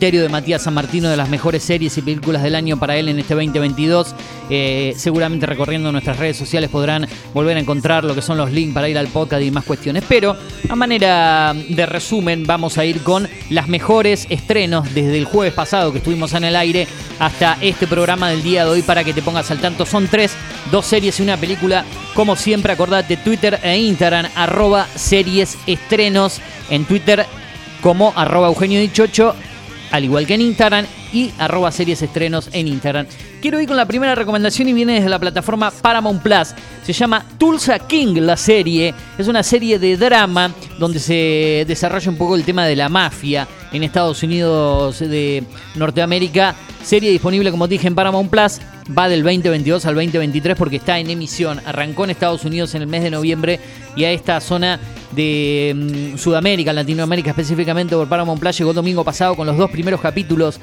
criterio de Matías San Martino de las mejores series y películas del año para él en este 2022. Eh, seguramente recorriendo nuestras redes sociales podrán volver a encontrar lo que son los links para ir al podcast y más cuestiones. Pero a manera de resumen vamos a ir con las mejores estrenos desde el jueves pasado que estuvimos en el aire hasta este programa del día de hoy para que te pongas al tanto. Son tres, dos series y una película. Como siempre, acordate Twitter e Instagram, arroba series. En Twitter como arroba Eugenio Dichocho al igual que en Instagram, y arroba series estrenos en Instagram. Quiero ir con la primera recomendación y viene desde la plataforma Paramount Plus. Se llama Tulsa King la serie. Es una serie de drama donde se desarrolla un poco el tema de la mafia en Estados Unidos de Norteamérica. Serie disponible, como dije, en Paramount Plus. Va del 2022 al 2023 porque está en emisión. Arrancó en Estados Unidos en el mes de noviembre y a esta zona de mm, Sudamérica, Latinoamérica específicamente por Paramount Plus llegó domingo pasado con los dos primeros capítulos.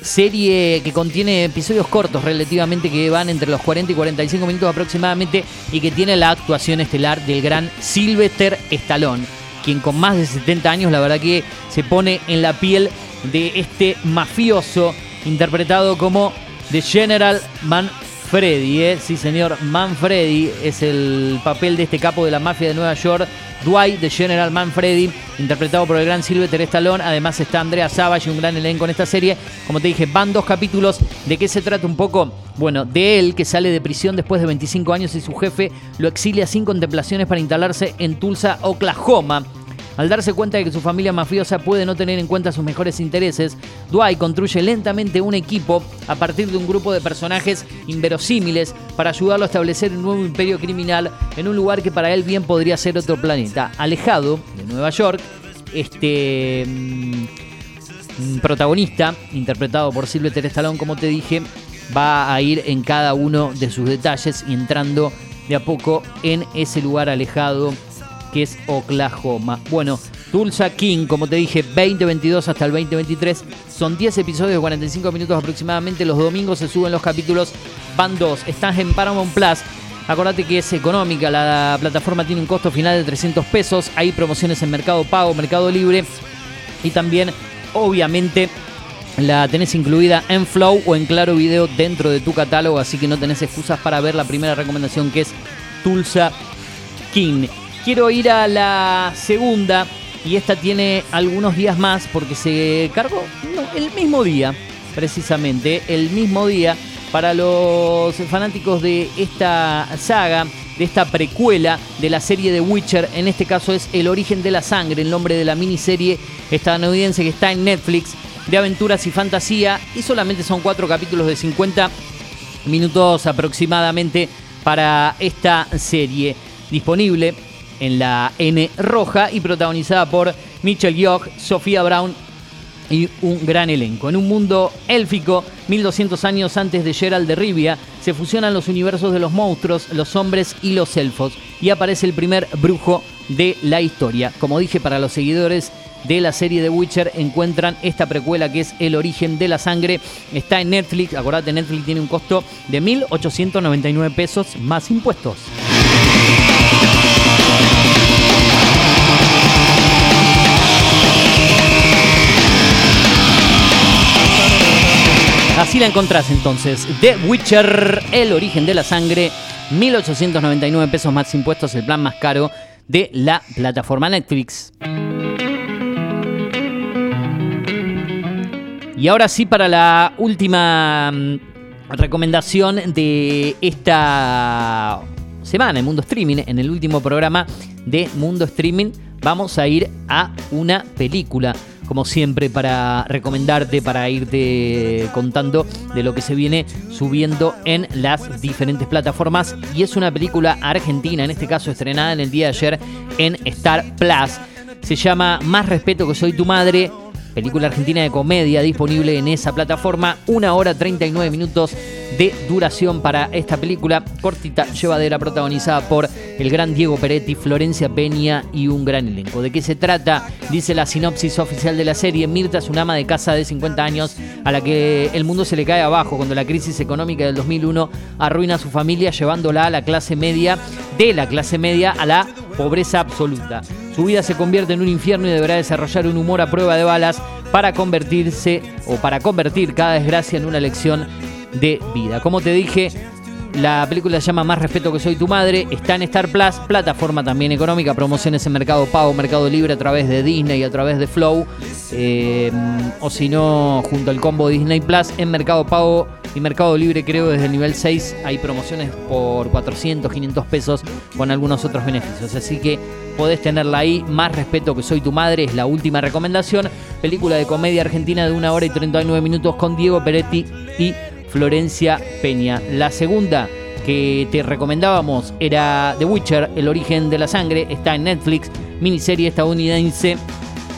Serie que contiene episodios cortos relativamente que van entre los 40 y 45 minutos aproximadamente y que tiene la actuación estelar del gran Sylvester Stallone, quien con más de 70 años la verdad que se pone en la piel de este mafioso interpretado como The General Manfredi, ¿eh? sí señor, Manfredi es el papel de este capo de la mafia de Nueva York Dwight de General Manfredi, interpretado por el gran Sylvester Stallone. Además está Andrea Savage, un gran elenco en esta serie. Como te dije, van dos capítulos. ¿De qué se trata un poco? Bueno, de él que sale de prisión después de 25 años y su jefe lo exilia sin contemplaciones para instalarse en Tulsa, Oklahoma. Al darse cuenta de que su familia mafiosa puede no tener en cuenta sus mejores intereses, Dwight construye lentamente un equipo a partir de un grupo de personajes inverosímiles para ayudarlo a establecer un nuevo imperio criminal en un lugar que para él bien podría ser otro planeta. Alejado de Nueva York, este mm, protagonista, interpretado por Sylvester Stallone, como te dije, va a ir en cada uno de sus detalles y entrando de a poco en ese lugar alejado que es Oklahoma. Bueno, Tulsa King, como te dije, 2022 hasta el 2023. Son 10 episodios de 45 minutos aproximadamente. Los domingos se suben los capítulos. Van dos. Están en Paramount Plus. Acordate que es económica. La plataforma tiene un costo final de 300 pesos. Hay promociones en Mercado Pago, Mercado Libre. Y también, obviamente, la tenés incluida en Flow o en Claro Video dentro de tu catálogo. Así que no tenés excusas para ver la primera recomendación que es Tulsa King. Quiero ir a la segunda y esta tiene algunos días más porque se cargó el mismo día, precisamente, el mismo día para los fanáticos de esta saga, de esta precuela de la serie de Witcher. En este caso es El origen de la sangre, el nombre de la miniserie estadounidense que está en Netflix de aventuras y fantasía y solamente son cuatro capítulos de 50 minutos aproximadamente para esta serie disponible en la N roja y protagonizada por Mitchell York, Sofía Brown y un gran elenco. En un mundo élfico, 1200 años antes de Gerald de Rivia, se fusionan los universos de los monstruos, los hombres y los elfos y aparece el primer brujo de la historia. Como dije, para los seguidores de la serie de Witcher encuentran esta precuela que es El origen de la sangre. Está en Netflix, acordate, Netflix tiene un costo de 1.899 pesos más impuestos. Así la encontrás entonces. The Witcher, el origen de la sangre, 1899 pesos más impuestos, el plan más caro de la plataforma Netflix. Y ahora sí para la última mm, recomendación de esta semana en Mundo Streaming, en el último programa de Mundo Streaming, vamos a ir a una película como siempre, para recomendarte, para irte contando de lo que se viene subiendo en las diferentes plataformas. Y es una película argentina, en este caso estrenada en el día de ayer en Star Plus. Se llama Más respeto que soy tu madre. Película argentina de comedia disponible en esa plataforma. Una hora 39 minutos de duración para esta película cortita, llevadera, protagonizada por el gran Diego Peretti, Florencia Peña y un gran elenco. ¿De qué se trata? Dice la sinopsis oficial de la serie. Mirta es una ama de casa de 50 años a la que el mundo se le cae abajo cuando la crisis económica del 2001 arruina a su familia llevándola a la clase media, de la clase media a la pobreza absoluta. Su vida se convierte en un infierno y deberá desarrollar un humor a prueba de balas para convertirse o para convertir cada desgracia en una lección de vida. Como te dije, la película se llama Más respeto que soy tu madre. Está en Star Plus, plataforma también económica, promociones en Mercado Pago, Mercado Libre a través de Disney y a través de Flow. Eh, o si no, junto al combo Disney Plus en Mercado Pago y Mercado Libre, creo desde el nivel 6 hay promociones por 400, 500 pesos con algunos otros beneficios. Así que podés tenerla ahí. Más respeto que soy tu madre es la última recomendación. Película de comedia argentina de una hora y 39 minutos con Diego Peretti y Florencia Peña. La segunda que te recomendábamos era The Witcher, El origen de la sangre, está en Netflix, miniserie estadounidense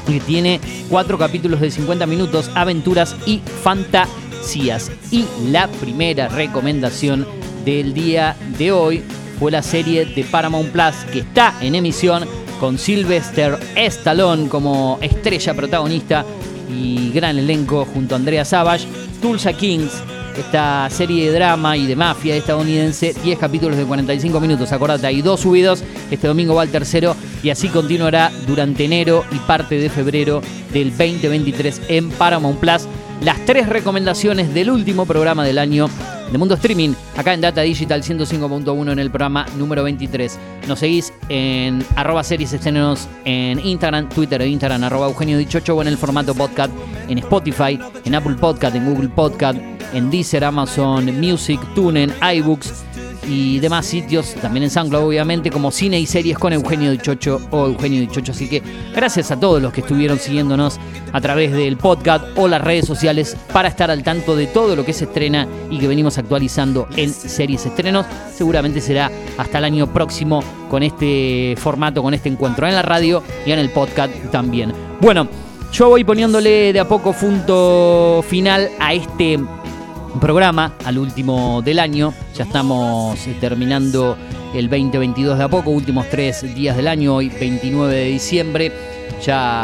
que tiene cuatro capítulos de 50 minutos, aventuras y fantasías. Y la primera recomendación del día de hoy fue la serie de Paramount Plus que está en emisión con Sylvester Stallone como estrella protagonista y gran elenco junto a Andrea Savage, Tulsa Kings, esta serie de drama y de mafia estadounidense, 10 capítulos de 45 minutos, acordate, hay dos subidos, este domingo va el tercero y así continuará durante enero y parte de febrero del 2023 en Paramount Plus. Las tres recomendaciones del último programa del año de Mundo Streaming, acá en Data Digital 105.1 en el programa número 23. Nos seguís en arroba series estrenos en Instagram, Twitter e Instagram, arroba Eugenio Dichocho o en el formato podcast en Spotify, en Apple Podcast, en Google Podcast, en Deezer, Amazon Music, TuneIn, iBooks y demás sitios, también en SoundCloud obviamente, como cine y series con Eugenio Dichocho o Eugenio Dichocho. Así que gracias a todos los que estuvieron siguiéndonos a través del podcast o las redes sociales para estar al tanto de todo lo que se estrena y que venimos actualizando en series estrenos. Seguramente será hasta el año próximo con este formato, con este encuentro en la radio y en el podcast también. Bueno, yo voy poniéndole de a poco punto final a este programa, al último del año. Ya estamos eh, terminando el 2022 de a poco, últimos tres días del año, hoy 29 de diciembre. Ya